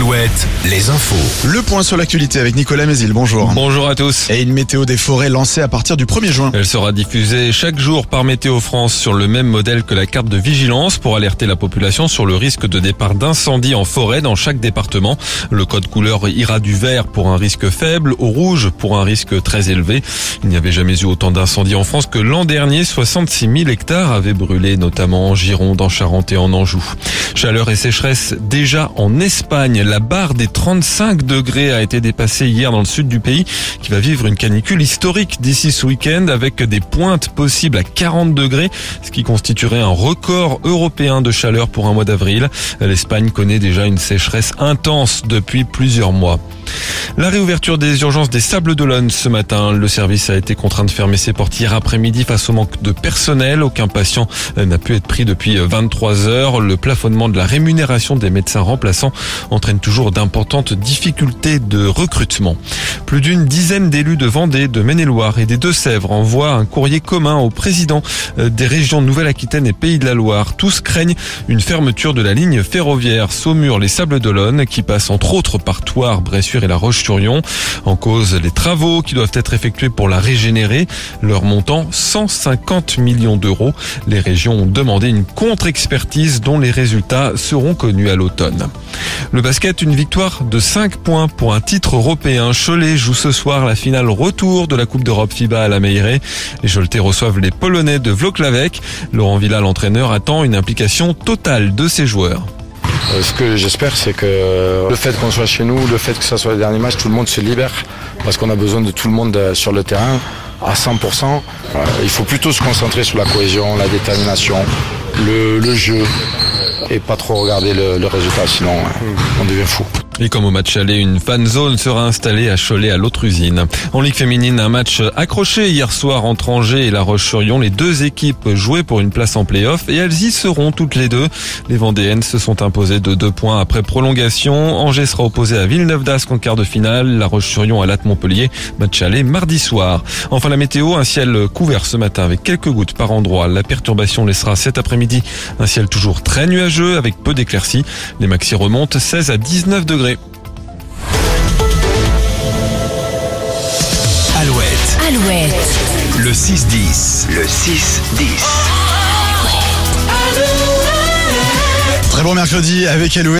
Alouette, les infos. Le point sur l'actualité avec Nicolas Mézil, bonjour. Bonjour à tous. Et une météo des forêts lancée à partir du 1er juin. Elle sera diffusée chaque jour par Météo France sur le même modèle que la carte de vigilance pour alerter la population sur le risque de départ d'incendie en forêt dans chaque département. Le code couleur ira du vert pour un risque faible au rouge pour un risque très élevé. Il n'y avait jamais eu autant d'incendies en France que l'an dernier. 66 000 hectares avaient brûlé, notamment en Gironde, en Charente et en Anjou. Chaleur et sécheresse déjà en Espagne. La barre des 35 degrés a été dépassée hier dans le sud du pays qui va vivre une canicule historique d'ici ce week-end avec des pointes possibles à 40 degrés, ce qui constituerait un record européen de chaleur pour un mois d'avril. L'Espagne connaît déjà une sécheresse intense depuis plusieurs mois. La réouverture des urgences des Sables d'Olonne ce matin. Le service a été contraint de fermer ses portes hier après-midi face au manque de personnel. Aucun patient n'a pu être pris depuis 23 heures. Le plafonnement de la rémunération des médecins remplaçants entraîne toujours d'importantes difficultés de recrutement. Plus d'une dizaine d'élus de Vendée, de Maine-et-Loire et des Deux-Sèvres envoient un courrier commun au président des régions Nouvelle-Aquitaine et Pays de la Loire. Tous craignent une fermeture de la ligne ferroviaire Saumur-les Sables d'Olonne qui passe entre autres par Toire, Bressuire et la Roche-sur-Yon. En cause, les travaux qui doivent être effectués pour la régénérer. Leur montant, 150 millions d'euros. Les régions ont demandé une contre-expertise dont les résultats seront connus à l'automne. Le basket, une victoire de 5 points pour un titre européen. Cholet joue ce soir la finale retour de la Coupe d'Europe FIBA à la Meilleray. Les Choletais reçoivent les Polonais de Vloklavek. Laurent Villa, l'entraîneur, attend une implication totale de ses joueurs. Ce que j'espère, c'est que le fait qu'on soit chez nous, le fait que ça soit le dernier match, tout le monde se libère parce qu'on a besoin de tout le monde sur le terrain à 100%. Il faut plutôt se concentrer sur la cohésion, la détermination, le, le jeu et pas trop regarder le, le résultat, sinon on devient fou. Et comme au match aller, une fan zone sera installée à Cholet à l'autre usine. En Ligue féminine, un match accroché hier soir entre Angers et La Roche-sur-Yon. Les deux équipes jouaient pour une place en play-off et elles y seront toutes les deux. Les Vendéennes se sont imposées de deux points après prolongation. Angers sera opposé à Villeneuve d'Ascq en quart de finale. La Roche-sur-Yon à Latte Montpellier. Match aller mardi soir. Enfin la météo, un ciel couvert ce matin avec quelques gouttes par endroit. La perturbation laissera cet après-midi un ciel toujours très nuageux avec peu d'éclaircies. Les maxi remontent 16 à 19 degrés. Alouette, Alouette. le 6-10. Le 6-10. Très bon mercredi avec Eloué.